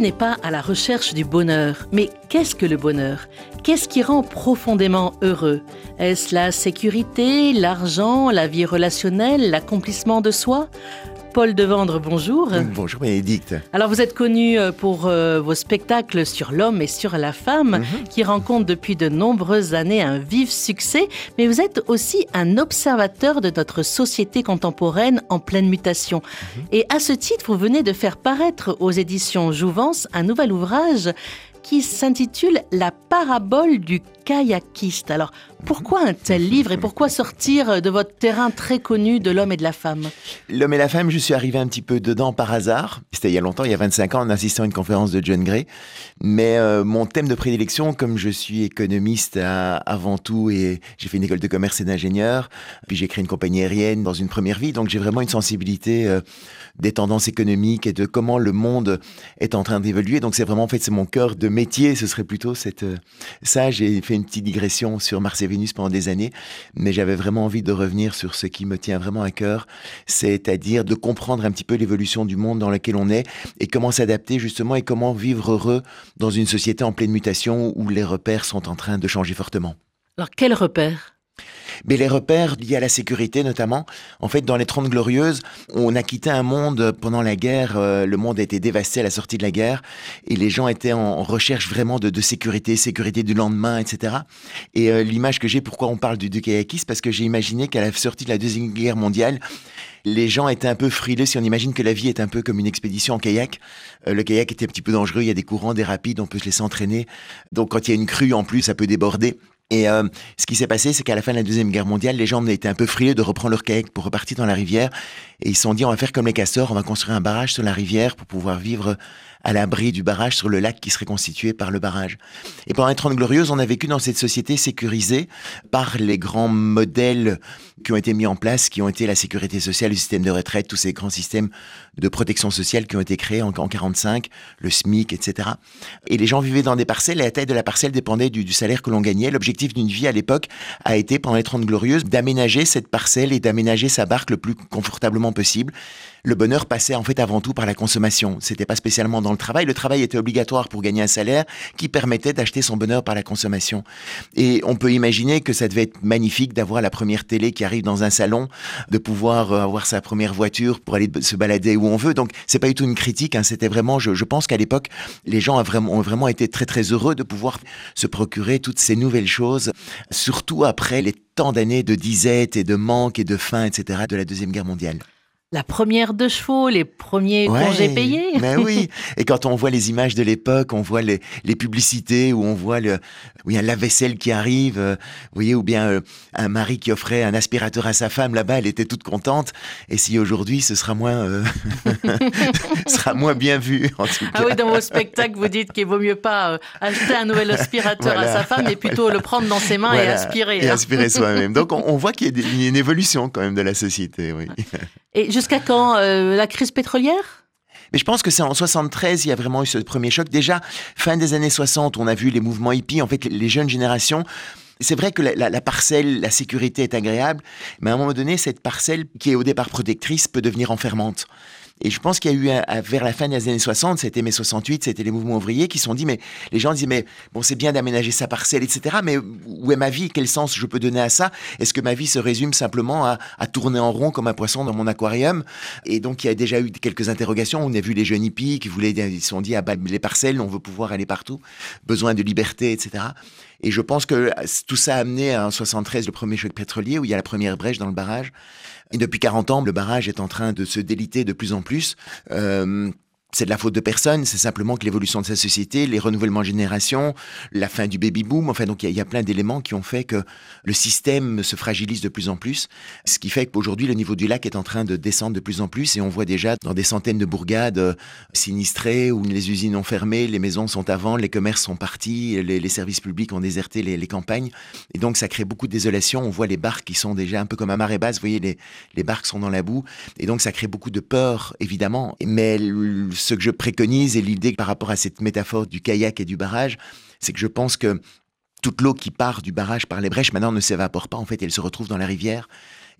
n'est pas à la recherche du bonheur. Mais qu'est-ce que le bonheur? Qu'est-ce qui rend profondément heureux? Est-ce la sécurité, l'argent, la vie relationnelle, l'accomplissement de soi? Paul Devendre, bonjour. Bonjour Bénédicte. Alors vous êtes connu euh, pour euh, vos spectacles sur l'homme et sur la femme, mhm. qui rencontrent depuis de nombreuses années un vif succès, mais vous êtes aussi un observateur de notre société contemporaine en pleine mutation. Mhm. Et à ce titre, vous venez de faire paraître aux éditions Jouvence un nouvel ouvrage qui s'intitule La parabole du kayakiste. Alors, pourquoi un tel livre et pourquoi sortir de votre terrain très connu de l'homme et de la femme? L'homme et la femme, je suis arrivé un petit peu dedans par hasard. C'était il y a longtemps, il y a 25 ans, en assistant à une conférence de John Gray. Mais euh, mon thème de prédilection, comme je suis économiste avant tout et j'ai fait une école de commerce et d'ingénieur, puis j'ai créé une compagnie aérienne dans une première vie, donc j'ai vraiment une sensibilité euh, des tendances économiques et de comment le monde est en train d'évoluer. Donc c'est vraiment, en fait, c'est mon cœur de métier, ce serait plutôt cette... Euh, ça, j'ai fait une petite digression sur Mars et Vénus pendant des années, mais j'avais vraiment envie de revenir sur ce qui me tient vraiment à cœur, c'est-à-dire de comprendre un petit peu l'évolution du monde dans lequel on est et comment s'adapter justement et comment vivre heureux dans une société en pleine mutation où les repères sont en train de changer fortement. Alors quels repères? Mais les repères liés à la sécurité notamment, en fait, dans les Trente Glorieuses, on a quitté un monde pendant la guerre, euh, le monde a été dévasté à la sortie de la guerre, et les gens étaient en recherche vraiment de, sécurité, sécurité du lendemain, etc. Et euh, l'image que j'ai, pourquoi on parle du, du kayakisme, parce que j'ai imaginé qu'à la sortie de la Deuxième Guerre mondiale, les gens étaient un peu frileux si on imagine que la vie est un peu comme une expédition en kayak. Euh, le kayak était un petit peu dangereux, il y a des courants, des rapides, on peut se laisser entraîner. Donc quand il y a une crue en plus, ça peut déborder. Et euh, ce qui s'est passé, c'est qu'à la fin de la Deuxième Guerre mondiale, les gens étaient un peu frileux de reprendre leur kayak pour repartir dans la rivière. Et ils se sont dit, on va faire comme les castors, on va construire un barrage sur la rivière pour pouvoir vivre à l'abri du barrage sur le lac qui serait constitué par le barrage. Et pendant les Trente Glorieuses, on a vécu dans cette société sécurisée par les grands modèles qui ont été mis en place, qui ont été la sécurité sociale, le système de retraite, tous ces grands systèmes de protection sociale qui ont été créés en, en 45, le SMIC, etc. Et les gens vivaient dans des parcelles et la taille de la parcelle dépendait du, du salaire que l'on gagnait. L'objectif d'une vie à l'époque a été, pendant les Trente Glorieuses, d'aménager cette parcelle et d'aménager sa barque le plus confortablement possible le bonheur passait en fait avant tout par la consommation. C'était pas spécialement dans le travail. Le travail était obligatoire pour gagner un salaire qui permettait d'acheter son bonheur par la consommation. Et on peut imaginer que ça devait être magnifique d'avoir la première télé qui arrive dans un salon, de pouvoir euh, avoir sa première voiture pour aller se balader où on veut. Donc c'est pas du tout une critique. Hein. C'était vraiment, je, pense qu'à l'époque, les gens ont vraiment, ont vraiment été très très heureux de pouvoir se procurer toutes ces nouvelles choses, surtout après les tant d'années de disette et de manque et de faim, etc. de la deuxième guerre mondiale la première de chevaux, les premiers congés payés. Mais oui. Et quand on voit les images de l'époque, on voit les, les, publicités où on voit le, oui, un lave-vaisselle qui arrive, euh, vous voyez, ou bien euh, un mari qui offrait un aspirateur à sa femme là-bas, elle était toute contente. Et si aujourd'hui, ce sera moins, euh, sera moins bien vu, en tout cas. Ah oui, dans vos spectacles, vous dites qu'il vaut mieux pas acheter un nouvel aspirateur à sa femme, mais plutôt le prendre dans ses mains et aspirer. Et hein. aspirer soi-même. Donc, on, voit qu'il y a une évolution quand même de la société, oui. Et jusqu'à quand euh, la crise pétrolière? Mais je pense que c'est en 73, il y a vraiment eu ce premier choc. Déjà, fin des années 60, on a vu les mouvements hippies. En fait, les jeunes générations c'est vrai que la, la, parcelle, la sécurité est agréable, mais à un moment donné, cette parcelle qui est au départ protectrice peut devenir enfermante. Et je pense qu'il y a eu, un, vers la fin des années 60, c'était mai 68, c'était les mouvements ouvriers qui se sont dit, mais les gens disaient, mais bon, c'est bien d'aménager sa parcelle, etc., mais où est ma vie? Quel sens je peux donner à ça? Est-ce que ma vie se résume simplement à, à, tourner en rond comme un poisson dans mon aquarium? Et donc, il y a déjà eu quelques interrogations. On a vu les jeunes hippies qui voulaient, ils se sont dit, ah bah, les parcelles, on veut pouvoir aller partout, besoin de liberté, etc. Et je pense que tout ça a amené en 73 le premier choc pétrolier où il y a la première brèche dans le barrage. Et depuis 40 ans, le barrage est en train de se déliter de plus en plus. Euh, c'est de la faute de personne, c'est simplement que l'évolution de sa société, les renouvellements de génération, la fin du baby boom, enfin donc il y, a plein d'éléments qui ont fait que le système se fragilise de plus en plus, ce qui fait qu'aujourd'hui le niveau du lac est en train de descendre de plus en plus et on voit déjà dans des centaines de bourgades euh, sinistrées où les usines ont fermé, les maisons sont à vendre, les commerces sont partis, les, services publics ont déserté les, campagnes et donc ça crée beaucoup de désolation. On voit les barques qui sont déjà un peu comme à marée basse, vous voyez les, les barques sont dans la boue et donc ça crée beaucoup de peur évidemment, mais ce que je préconise et l'idée par rapport à cette métaphore du kayak et du barrage, c'est que je pense que toute l'eau qui part du barrage par les brèches maintenant ne s'évapore pas en fait, elle se retrouve dans la rivière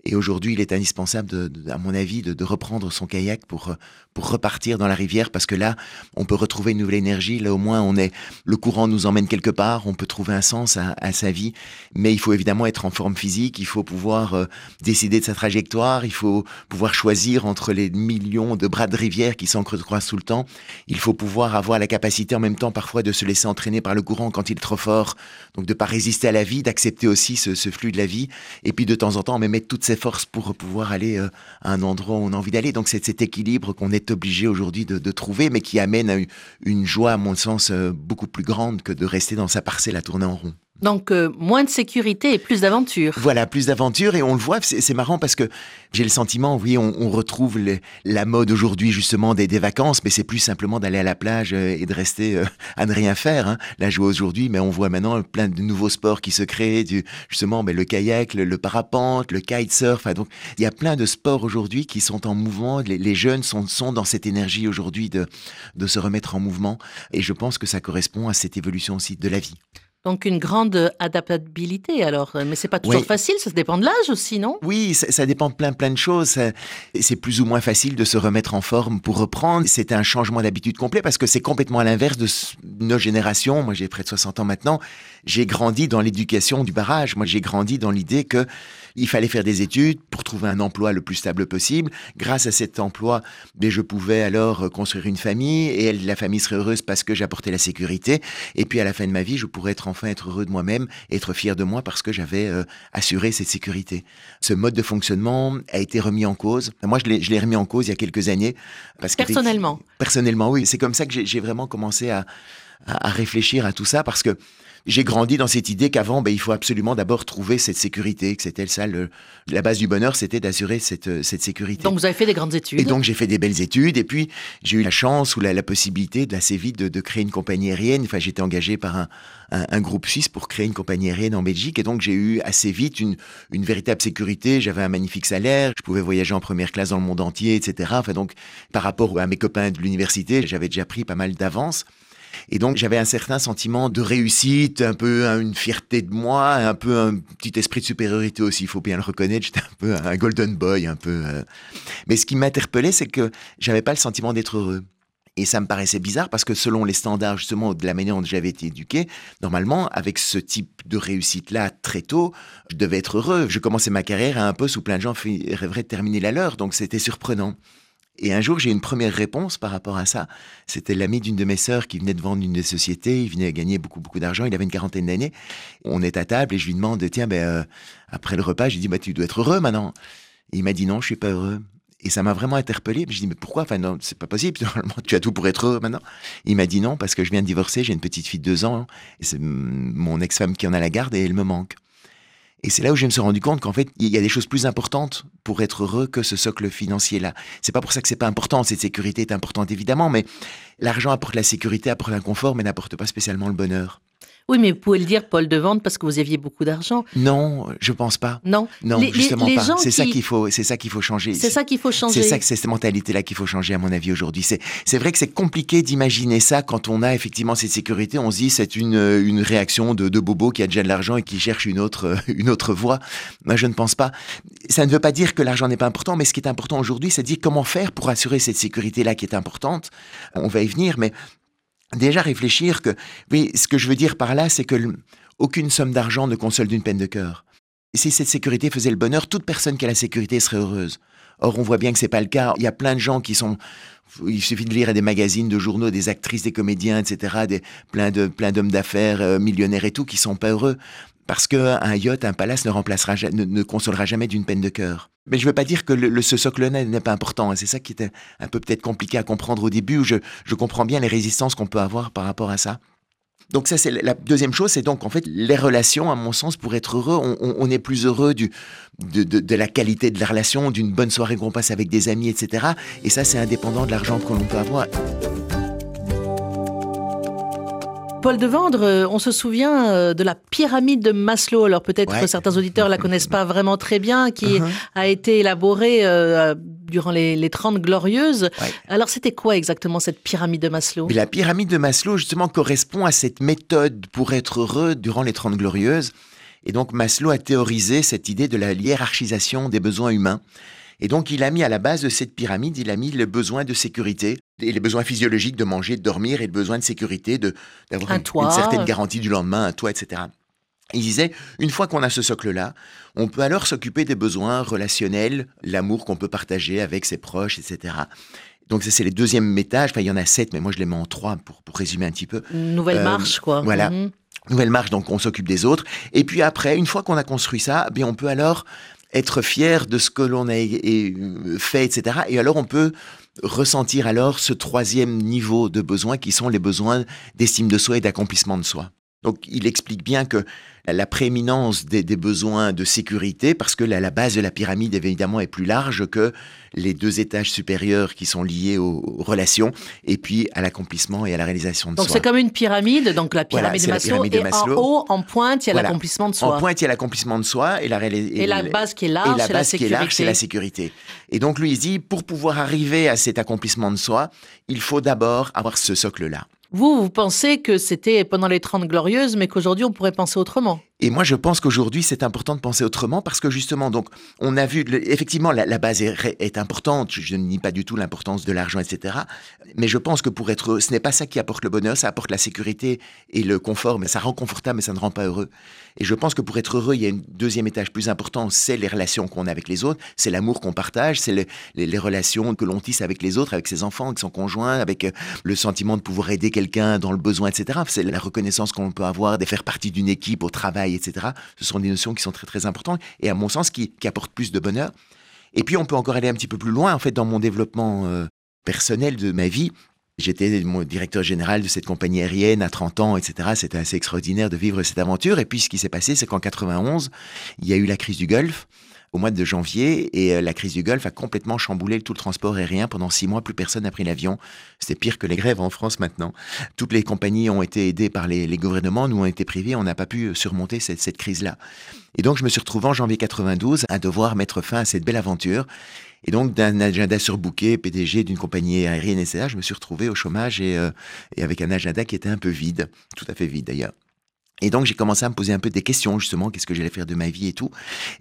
Et aujourd'hui, il est indispensable, à mon avis, de, reprendre son kayak pour, pour repartir dans la rivière parce que là, on peut retrouver une nouvelle énergie. Là, au moins, on est, le courant nous emmène quelque part. On peut trouver un sens à, sa vie. Mais il faut évidemment être en forme physique. Il faut pouvoir euh, décider de sa trajectoire. Il faut pouvoir choisir entre les millions de bras de rivière qui s'encroissent tout le temps. Il faut pouvoir avoir la capacité en même temps parfois de se laisser entraîner par le courant quand il est trop fort. Donc de pas résister à la vie, d'accepter aussi ce, flux de la vie. Et puis de temps en temps, même mettre toutes ses forces pour pouvoir aller euh, à un endroit où on a envie d'aller. Donc c'est cet équilibre qu'on est obligé aujourd'hui de, trouver, mais qui amène à une joie, à mon sens, euh, beaucoup plus grande que de rester dans sa parcelle à tourner en rond. Donc euh, moins de sécurité et plus d'aventure. Voilà, plus d'aventure et on le voit, c'est marrant parce que j'ai le sentiment, oui, on, retrouve la mode aujourd'hui justement des, vacances, mais c'est plus simplement d'aller à la plage euh, et de rester euh, à ne rien faire. Hein. Là, je vois aujourd'hui, mais on voit maintenant plein de nouveaux sports qui se créent, justement mais le kayak, le, parapente, le kitesurf. donc il y a plein de sports aujourd'hui qui sont en mouvement. Les, jeunes sont, sont dans cette énergie aujourd'hui de, de se remettre en mouvement et je pense que ça correspond à cette évolution aussi de la vie. Donc une grande adaptabilité alors, mais c'est pas toujours facile, ça dépend de l'âge aussi, non? Oui, ça, dépend de plein plein de choses. C'est plus ou moins facile de se remettre en forme pour reprendre. C'est un changement d'habitude complet parce que c'est complètement à l'inverse de nos générations. Moi, j'ai près de 60 ans maintenant. J'ai grandi dans l'éducation du barrage. Moi, j'ai grandi dans l'idée que il fallait faire des études pour trouver un emploi le plus stable possible. Grâce à cet emploi, ben, je pouvais alors construire une famille et la famille serait heureuse parce que j'apportais la sécurité. Et puis à la fin de ma vie, je pourrais être enfin être heureux de moi-même, être fier de moi parce que j'avais euh, assuré cette sécurité. Ce mode de fonctionnement a été remis en cause. Moi, je l'ai remis en cause il y a quelques années. Parce personnellement Personnellement, oui. C'est comme ça que j'ai vraiment commencé à, à réfléchir à tout ça parce que j'ai grandi dans cette idée qu'avant, ben, il faut absolument d'abord trouver cette sécurité, que c'était ça, le, la base du bonheur, c'était d'assurer cette, euh, cette sécurité. Donc vous avez fait des grandes études. Et donc j'ai fait des belles études, et puis j'ai eu la chance ou la, la possibilité assez vite de, de, créer une compagnie aérienne. Enfin, j'étais engagé par un, un, groupe suisse pour créer une compagnie aérienne en Belgique, et donc j'ai eu assez vite une, une véritable sécurité. J'avais un magnifique salaire, je pouvais voyager en première classe dans le monde entier, etc. Enfin donc, par rapport à mes copains de l'université, j'avais déjà pris pas mal d'avance. Et donc j'avais un certain sentiment de réussite, un peu une fierté de moi, un peu un petit esprit de supériorité aussi, il faut bien le reconnaître. J'étais un peu un golden boy, un peu. Euh. Mais ce qui m'interpellait, c'est que j'avais pas le sentiment d'être heureux. Et ça me paraissait bizarre parce que selon les standards justement de la manière dont j'avais été éduqué, normalement, avec ce type de réussite-là très tôt, je devais être heureux. Je commençais ma carrière un peu sous plein de gens rêveraient de terminer la leur, donc c'était surprenant. Et un jour, j'ai une première réponse par rapport à ça. C'était l'ami d'une de mes sœurs qui venait de vendre une des sociétés. Il venait gagner beaucoup, beaucoup d'argent. Il avait une quarantaine d'années. On est à table et je lui demande, tiens, ben, euh, après le repas, je lui dis, bah, tu dois être heureux maintenant. Il m'a dit, non, je suis pas heureux. Et ça m'a vraiment interpellé. Je dis, mais pourquoi? Enfin, non, c'est pas possible. Normalement, tu as tout pour être heureux maintenant. Il m'a dit non, parce que je viens de divorcer, j'ai une petite fille de deux ans. Et c'est mon ex-femme qui en a la garde et elle me manque. Et c'est là où je me suis rendu compte qu'en fait, il y a des choses plus importantes pour être heureux que ce socle financier-là. C'est pas pour ça que c'est pas important. Cette sécurité est importante évidemment, mais l'argent apporte la sécurité, apporte l'inconfort, mais n'apporte pas spécialement le bonheur. Oui, mais vous pouvez le dire, Paul de Vente, parce que vous aviez beaucoup d'argent. Non, je pense pas. Non, non, justement pas. C'est ça qu'il faut, c'est ça qu'il faut changer. C'est ça qu'il faut changer. C'est ça, c'est cette mentalité-là qu'il faut changer, à mon avis, aujourd'hui. C'est, c'est vrai que c'est compliqué d'imaginer ça quand on a effectivement cette sécurité. On se dit c'est une, une réaction de, de bobo qui a déjà de l'argent et qui cherche une autre, une autre voie. Moi, je ne pense pas. Ça ne veut pas dire que l'argent n'est pas important, mais ce qui est important aujourd'hui, c'est de dire comment faire pour assurer cette sécurité-là qui est importante. On va y venir, mais déjà réfléchir que, oui, ce que je veux dire par là, c'est que aucune somme d'argent ne console d'une peine de cœur. Si cette sécurité faisait le bonheur, toute personne qui a la sécurité serait heureuse. Or, on voit bien que c'est pas le cas. Il y a plein de gens qui sont, il suffit de lire des magazines, de journaux, des actrices, des comédiens, etc., des, plein de, plein d'hommes d'affaires, euh, millionnaires et tout, qui sont pas heureux. Parce qu'un yacht, un palace ne remplacera, ne, consolera jamais d'une peine de cœur. Mais je ne veux pas dire que le, ce socle-là n'est pas important. Hein. C'est ça qui était un peu peut-être compliqué à comprendre au début, je, comprends bien les résistances qu'on peut avoir par rapport à ça. Donc ça, c'est la deuxième chose, c'est donc en fait les relations, à mon sens, pour être heureux, on, est plus heureux de, de, la qualité de la relation, d'une bonne soirée qu'on passe avec des amis, etc. Et ça, c'est indépendant de l'argent que l'on peut avoir. Paul de Vendre, euh, on se souvient euh, de la pyramide de Maslow. Alors peut-être que certains auditeurs la connaissent pas vraiment très bien, qui uh-huh. a été élaborée euh, durant les, les 30 glorieuses. Alors c'était quoi exactement cette pyramide de Maslow? La pyramide de Maslow justement correspond à cette méthode pour être heureux durant les 30 glorieuses. Et donc Maslow a théorisé cette idée de la hiérarchisation des besoins humains. Et donc il a mis à la base de cette pyramide, il a mis le besoin de sécurité et les besoins physiologiques de manger, de dormir et le besoin de sécurité, d'avoir une, une, certaine garantie du lendemain, un toit, etc. Il disait, une fois qu'on a ce socle-là, on peut alors s'occuper des besoins relationnels, l'amour qu'on peut partager avec ses proches, etc. Donc ça, c'est les deuxièmes étages. Enfin, il y en a sept, mais moi je les mets en trois pour, pour résumer un petit peu. Nouvelle euh, marche, quoi. Voilà. Mhm. Nouvelle marche, donc on s'occupe des autres. Et puis après, une fois qu'on a construit ça, bien on peut alors être fier de ce que l'on a fait, etc. Et alors on peut ressentir alors ce troisième niveau de besoins qui sont les besoins d'estime de soi et d'accomplissement de soi. Donc il explique bien que la prééminence des, besoins de sécurité, parce que la, base de la pyramide évidemment est plus large que les deux étages supérieurs qui sont liés aux, relations, et puis à l'accomplissement et à la réalisation de soi. Donc c'est comme une pyramide, donc la pyramide, de, Maslow, et en haut, en pointe, il y a l'accomplissement de soi. En pointe, il y a l'accomplissement de soi, et la, et, la base qui est large, c'est la, sécurité. la sécurité. Et donc lui, il dit, pour pouvoir arriver à cet accomplissement de soi, il faut d'abord avoir ce socle-là. Vous, vous pensez que c'était pendant les Trente Glorieuses, mais qu'aujourd'hui on pourrait penser autrement et moi, je pense qu'aujourd'hui, c'est important de penser autrement parce que justement, donc, on a vu, effectivement, la, base est, importante. Je, ne nie pas du tout l'importance de l'argent, etc. Mais je pense que pour être heureux, ce n'est pas ça qui apporte le bonheur, ça apporte la sécurité et le confort, mais ça rend confortable, mais ça ne rend pas heureux. Et je pense que pour être heureux, il y a un deuxième étage plus important, c'est les relations qu'on a avec les autres, c'est l'amour qu'on partage, c'est les, les, relations que l'on tisse avec les autres, avec ses enfants, avec son conjoint, avec euh, le sentiment de pouvoir aider quelqu'un dans le besoin, etc. C'est la reconnaissance qu'on peut avoir de faire partie d'une équipe au travail etc. Ce sont des notions qui sont très très importantes et à mon sens qui, apportent plus de bonheur. Et puis on peut encore aller un petit peu plus loin en fait dans mon développement euh, personnel de ma vie. J'étais mon directeur général de cette compagnie aérienne à 30 ans, etc. C'était assez extraordinaire de vivre cette aventure. Et puis ce qui s'est passé, c'est qu'en 91, il y a eu la crise du Golfe au mois de janvier et euh, la crise du Golfe a complètement chamboulé tout le transport aérien. Pendant six mois, plus personne n'a pris l'avion. C'était pire que les grèves en France maintenant. Toutes les compagnies ont été aidées par les, gouvernements. Nous, on été privés. On n'a pas pu surmonter cette, cette crise-là. Et donc, je me suis retrouvé en janvier 92 à devoir mettre fin à cette belle aventure. Et donc, d'un agenda surbooké, PDG d'une compagnie aérienne, etc., je me suis retrouvé au chômage et, euh, et avec un agenda qui était un peu vide, tout à fait vide d'ailleurs. Et donc j'ai commencé à me poser un peu des questions justement, qu'est-ce que j'allais faire de ma vie et tout.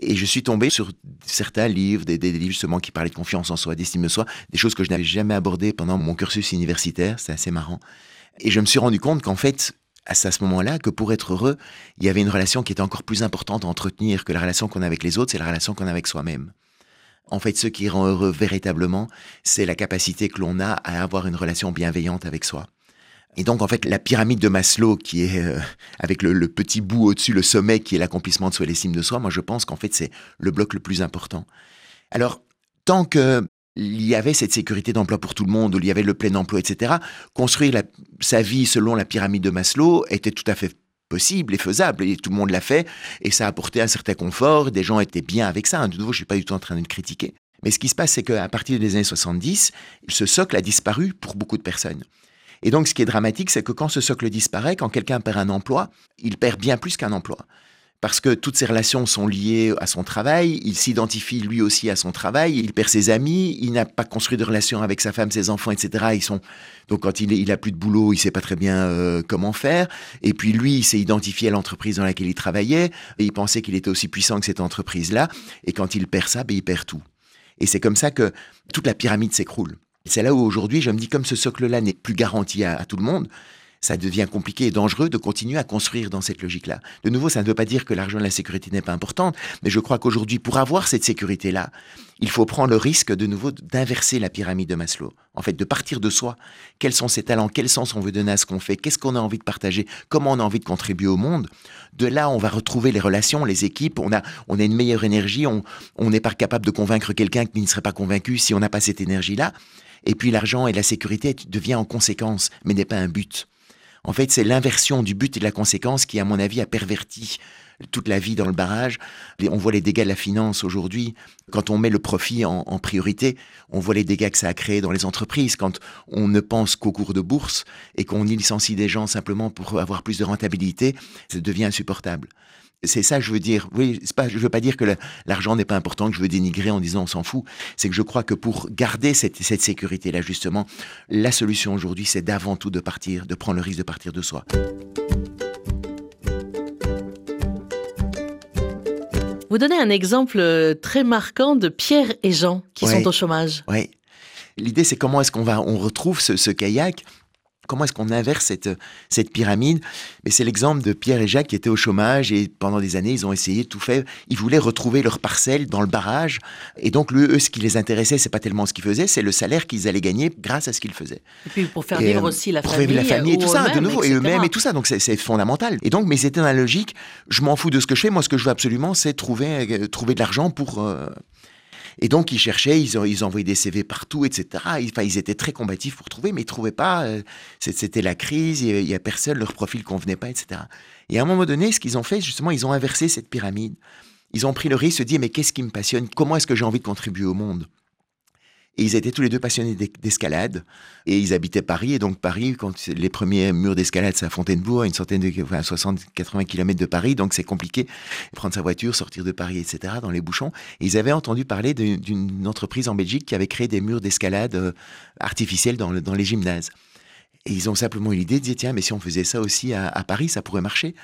Et je suis tombé sur certains livres, des, livres justement qui parlaient de confiance en soi, d'estime de soi, des choses que je n'avais jamais abordées pendant mon cursus universitaire, c'est assez marrant. Et je me suis rendu compte qu'en fait, à ce moment-là, que pour être heureux, il y avait une relation qui était encore plus importante à entretenir que la relation qu'on a avec les autres, c'est la relation qu'on a avec soi-même. En fait, ce qui rend heureux véritablement, c'est la capacité que l'on a à avoir une relation bienveillante avec soi. Et donc, en fait, la pyramide de Maslow, qui est euh, avec le, petit bout au-dessus, le sommet, qui est l'accomplissement de soi, l'estime de soi, moi, je pense qu'en fait, c'est le bloc le plus important. Alors, tant que il y avait cette sécurité d'emploi pour tout le monde, où il y avait le plein emploi, etc., construire sa vie selon la pyramide de Maslow était tout à fait possible et faisable, et tout le monde l'a fait, et ça a apporté un certain confort, des gens étaient bien avec ça. De nouveau, je ne suis pas du tout en train de le critiquer. Mais ce qui se passe, c'est qu'à partir des années 70, ce socle a disparu pour beaucoup de personnes. Et donc, ce qui est dramatique, c'est que quand ce socle disparaît, quand quelqu'un perd un emploi, il perd bien plus qu'un emploi. Parce que toutes ses relations sont liées à son travail, il s'identifie lui aussi à son travail, il perd ses amis, il n'a pas construit de relation avec sa femme, ses enfants, etc. Ils sont donc quand il, il a plus de boulot, il sait pas très bien euh, comment faire. Et puis lui, il s'est identifié à l'entreprise dans laquelle il travaillait il pensait qu'il était aussi puissant que cette entreprise-là. Et quand il perd ça, ben, il perd tout. Et c'est comme ça que toute la pyramide s'écroule. C'est là où aujourd'hui je me dis comme ce socle-là n'est plus garanti à, tout le monde, ça devient compliqué et dangereux de continuer à construire dans cette logique-là. De nouveau, ça ne veut pas dire que l'argent et la sécurité n'est pas importante, mais je crois qu'aujourd'hui, pour avoir cette sécurité-là, il faut prendre le risque de nouveau d'inverser la pyramide de Maslow. En fait, de partir de soi. Quels sont ses talents? Quel sens on veut donner à ce qu'on fait? Qu'est-ce qu'on a envie de partager? Comment on a envie de contribuer au monde? De là, on va retrouver les relations, les équipes. On a, on a une meilleure énergie. On n'est pas capable de convaincre quelqu'un qui ne serait pas convaincu si on n'a pas cette énergie-là. Et puis l'argent et la sécurité devient en conséquence, mais n'est pas un but. En fait, c'est l'inversion du but et de la conséquence qui, à mon avis, a perverti toute la vie dans le barrage. On voit les dégâts de la finance aujourd'hui. Quand on met le profit en, priorité, on voit les dégâts que ça a créé dans les entreprises. Quand on ne pense qu'au cours de bourse et qu'on licencie des gens simplement pour avoir plus de rentabilité, ça devient insupportable. C'est ça, je veux dire. Oui, pas, je veux pas dire que l'argent n'est pas important, que je veux dénigrer en disant on s'en fout. C'est que je crois que pour garder cette, cette sécurité-là, justement, la solution aujourd'hui, c'est d'avant tout de partir, de prendre le risque de partir de soi. Vous donnez un exemple euh, très marquant de Pierre et Jean qui sont au chômage. Oui. L'idée, c'est comment est-ce qu'on va, on retrouve ce kayak comment est-ce qu'on inverse cette, cette pyramide? Mais c'est l'exemple de Pierre et Jacques qui étaient au chômage et pendant des années, ils ont essayé tout fait. Ils voulaient retrouver leur parcelle dans le barrage. Et donc, eux, ce qui les intéressait, c'est pas tellement ce qu'ils faisaient, c'est le salaire qu'ils allaient gagner grâce à ce qu'ils faisaient. Et puis pour faire vivre euh, aussi la pour famille. La famille et tout ça, de nouveau, et eux-mêmes et tout ça. Donc, c'est fondamental. Et donc, mais c'était dans la logique, je m'en fous de ce que je fais. Moi, ce que je veux absolument, c'est trouver, euh, trouver de l'argent pour, euh, et donc, ils cherchaient, ils, ils envoyaient des CV partout, etc. Enfin, ils étaient très combatifs pour trouver, mais ils ne trouvaient pas. Euh, c'était la crise, il n'y a personne, leur profil ne convenait pas, etc. Et à un moment donné, ce qu'ils ont fait, justement, ils ont inversé cette pyramide. Ils ont pris le risque de dire, mais qu'est-ce qui me passionne? Comment est-ce que j'ai envie de contribuer au monde? Et ils étaient tous les deux passionnés d'escalade. Et ils habitaient Paris. Et donc, Paris, quand les premiers murs d'escalade, c'est à Fontainebleau, à une centaine de, enfin, 60, 80 km de Paris. Donc, c'est compliqué. Prendre sa voiture, sortir de Paris, etc., dans les bouchons. Ils avaient entendu parler d'une entreprise en Belgique qui avait créé des murs d'escalade euh, artificiels dans, dans les gymnases. Et ils ont simplement eu l'idée de dire, tiens, mais si on faisait ça aussi à, Paris, ça pourrait marcher.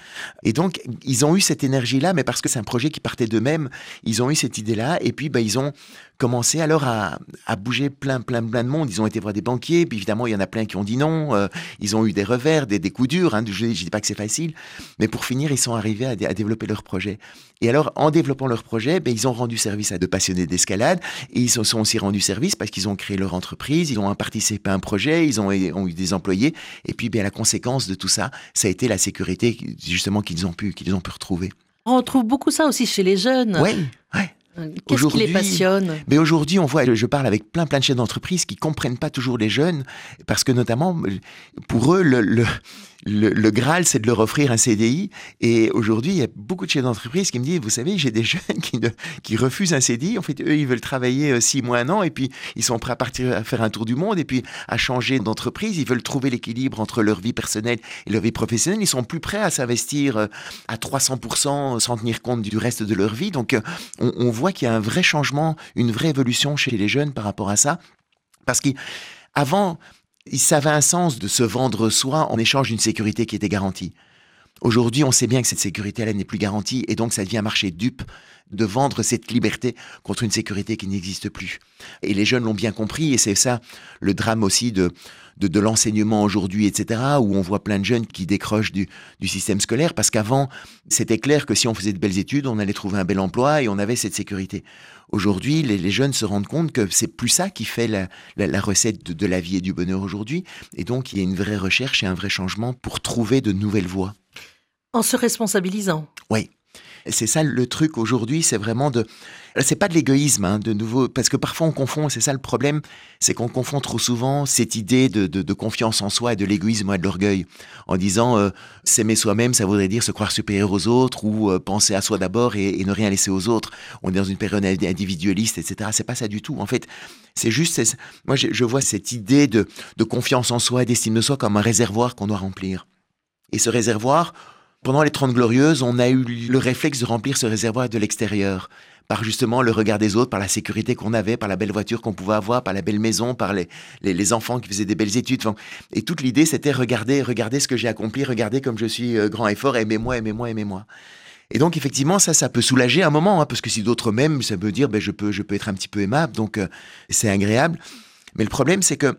Et donc, ils ont eu cette énergie-là, mais parce que c'est un projet qui partait d'eux-mêmes, ils ont eu cette idée-là, et puis bah, ils ont commencé alors à, bouger plein, plein, plein de monde. Ils ont été voir des banquiers, puis évidemment, il y en a plein qui ont dit non. Euh, ils ont eu des revers, des, des coups durs. Hein, je ne dis pas que c'est facile, mais pour finir, ils sont arrivés à, à, développer leur projet. Et alors, en développant leur projet, ben, ils ont rendu service à de passionnés d'escalade, et ils se sont aussi rendus service parce qu'ils ont créé leur entreprise, ils ont participé à un projet, ils ont, ont eu des emplois et puis, bien, la conséquence de tout ça, ça a été la sécurité, justement, qu'ils ont pu, qu'ils ont pu retrouver. On retrouve beaucoup ça aussi chez les jeunes. Oui, oui. Euh, qu'est-ce qui les passionne? Mais aujourd'hui, on voit, je parle avec plein plein de chefs d'entreprise qui comprennent pas toujours les jeunes, parce que notamment pour eux, le, le, le, Graal, c'est de leur offrir un CDI. Et aujourd'hui, il y a beaucoup de chefs d'entreprise qui me disent, vous savez, j'ai des jeunes qui, refusent un CDI. En fait, eux, ils veulent travailler euh, six mois, un an, et puis ils sont prêts à partir à faire un tour du monde, et puis à changer d'entreprise. Ils veulent trouver l'équilibre entre leur vie personnelle et leur vie professionnelle. Ils sont plus prêts à s'investir euh, à 300% sans tenir compte du reste de leur vie. Donc, euh, on, on voit qu'il y a un vrai changement, une vraie évolution chez les jeunes par rapport à ça. Parce qu'avant, ça avait un sens de se vendre soi en échange d'une sécurité qui était garantie. Aujourd'hui, on sait bien que cette sécurité, elle n'est plus garantie, et donc ça devient un marché dupe de vendre cette liberté contre une sécurité qui n'existe plus. Et les jeunes l'ont bien compris, et c'est ça le drame aussi de, de, l'enseignement aujourd'hui, etc., où on voit plein de jeunes qui décrochent du, du système scolaire, parce qu'avant, c'était clair que si on faisait de belles études, on allait trouver un bel emploi et on avait cette sécurité. Aujourd'hui, les, jeunes se rendent compte que c'est plus ça qui fait la, recette de, de la vie et du bonheur aujourd'hui, et donc il y a une vraie recherche et un vrai changement pour trouver de nouvelles voies. En se responsabilisant. Oui. C'est ça le truc aujourd'hui, c'est vraiment de. C'est pas de l'égoïsme, hein, de nouveau, parce que parfois on confond, c'est ça le problème, c'est qu'on confond trop souvent cette idée de, confiance en soi et de l'égoïsme et de l'orgueil, en disant euh, s'aimer soi-même, ça voudrait dire se croire supérieur aux autres ou euh, penser à soi d'abord et, ne rien laisser aux autres. On est dans une période individualiste, etc. C'est pas ça du tout. En fait, c'est juste, moi je, vois cette idée de, de confiance en soi et d'estime de soi comme un réservoir qu'on doit remplir. Et ce réservoir, pendant les Trente Glorieuses, on a eu le réflexe de remplir ce réservoir de l'extérieur, par justement le regard des autres, par la sécurité qu'on avait, par la belle voiture qu'on pouvait avoir, par la belle maison, par les, les, enfants qui faisaient des belles études. et toute l'idée, c'était regarder, regarder ce que j'ai accompli, regarder comme je suis euh, grand et fort, aimez-moi, aimez-moi, aimez-moi. Et donc effectivement, ça, ça peut soulager un moment, hein, parce que si d'autres m'aiment, ça veut dire, ben, je peux, je peux être un petit peu aimable, donc euh, c'est agréable. Mais le problème, c'est que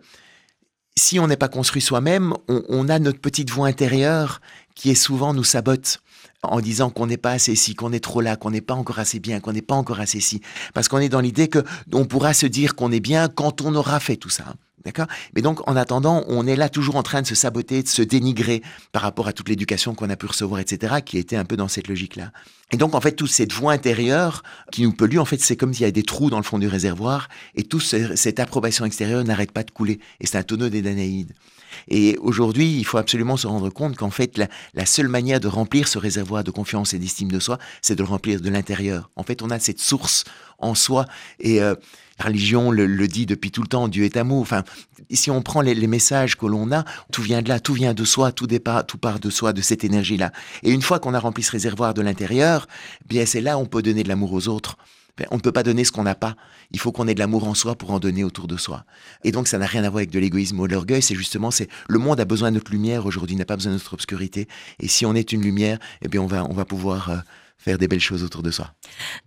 si on n'est pas construit soi-même, on, a notre petite voix intérieure qui est souvent nous sabote en disant qu'on n'est pas assez ci, qu'on est trop là, qu'on n'est pas encore assez bien, qu'on n'est pas encore assez ci. Parce qu'on est dans l'idée que on pourra se dire qu'on est bien quand on aura fait tout ça. D'accord? Mais donc, en attendant, on est là toujours en train de se saboter, de se dénigrer par rapport à toute l'éducation qu'on a pu recevoir, etc., qui était un peu dans cette logique-là. Et donc, en fait, toute cette voix intérieure qui nous pollue, en fait, c'est comme s'il y a des trous dans le fond du réservoir, et toute cette approbation extérieure n'arrête pas de couler. Et c'est un tonneau des Danaïdes. Et aujourd'hui, il faut absolument se rendre compte qu'en fait, la, seule manière de remplir ce réservoir de confiance et d'estime de soi, c'est de le remplir de l'intérieur. En fait, on a cette source en soi. Et euh, religion le, dit depuis tout le temps, Dieu est amour. Enfin, si on prend les, messages que l'on a, tout vient de là, tout vient de soi, tout, départ, tout part de soi, de cette énergie-là. Et une fois qu'on a rempli ce réservoir de l'intérieur, bien c'est là on peut donner de l'amour aux autres. On ne peut pas donner ce qu'on n'a pas. Il faut qu'on ait de l'amour en soi pour en donner autour de soi. Et donc, ça n'a rien à voir avec de l'égoïsme ou de l'orgueil. C'est justement, c'est le monde a besoin de notre lumière aujourd'hui, n'a pas besoin de notre obscurité. Et si on est une lumière, eh bien, on va, on va pouvoir euh, faire des belles choses autour de soi.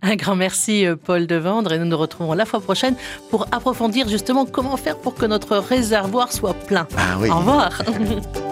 Un grand merci Paul Devendre et nous nous retrouvons la fois prochaine pour approfondir justement comment faire pour que notre réservoir soit plein. Ah oui. Au revoir.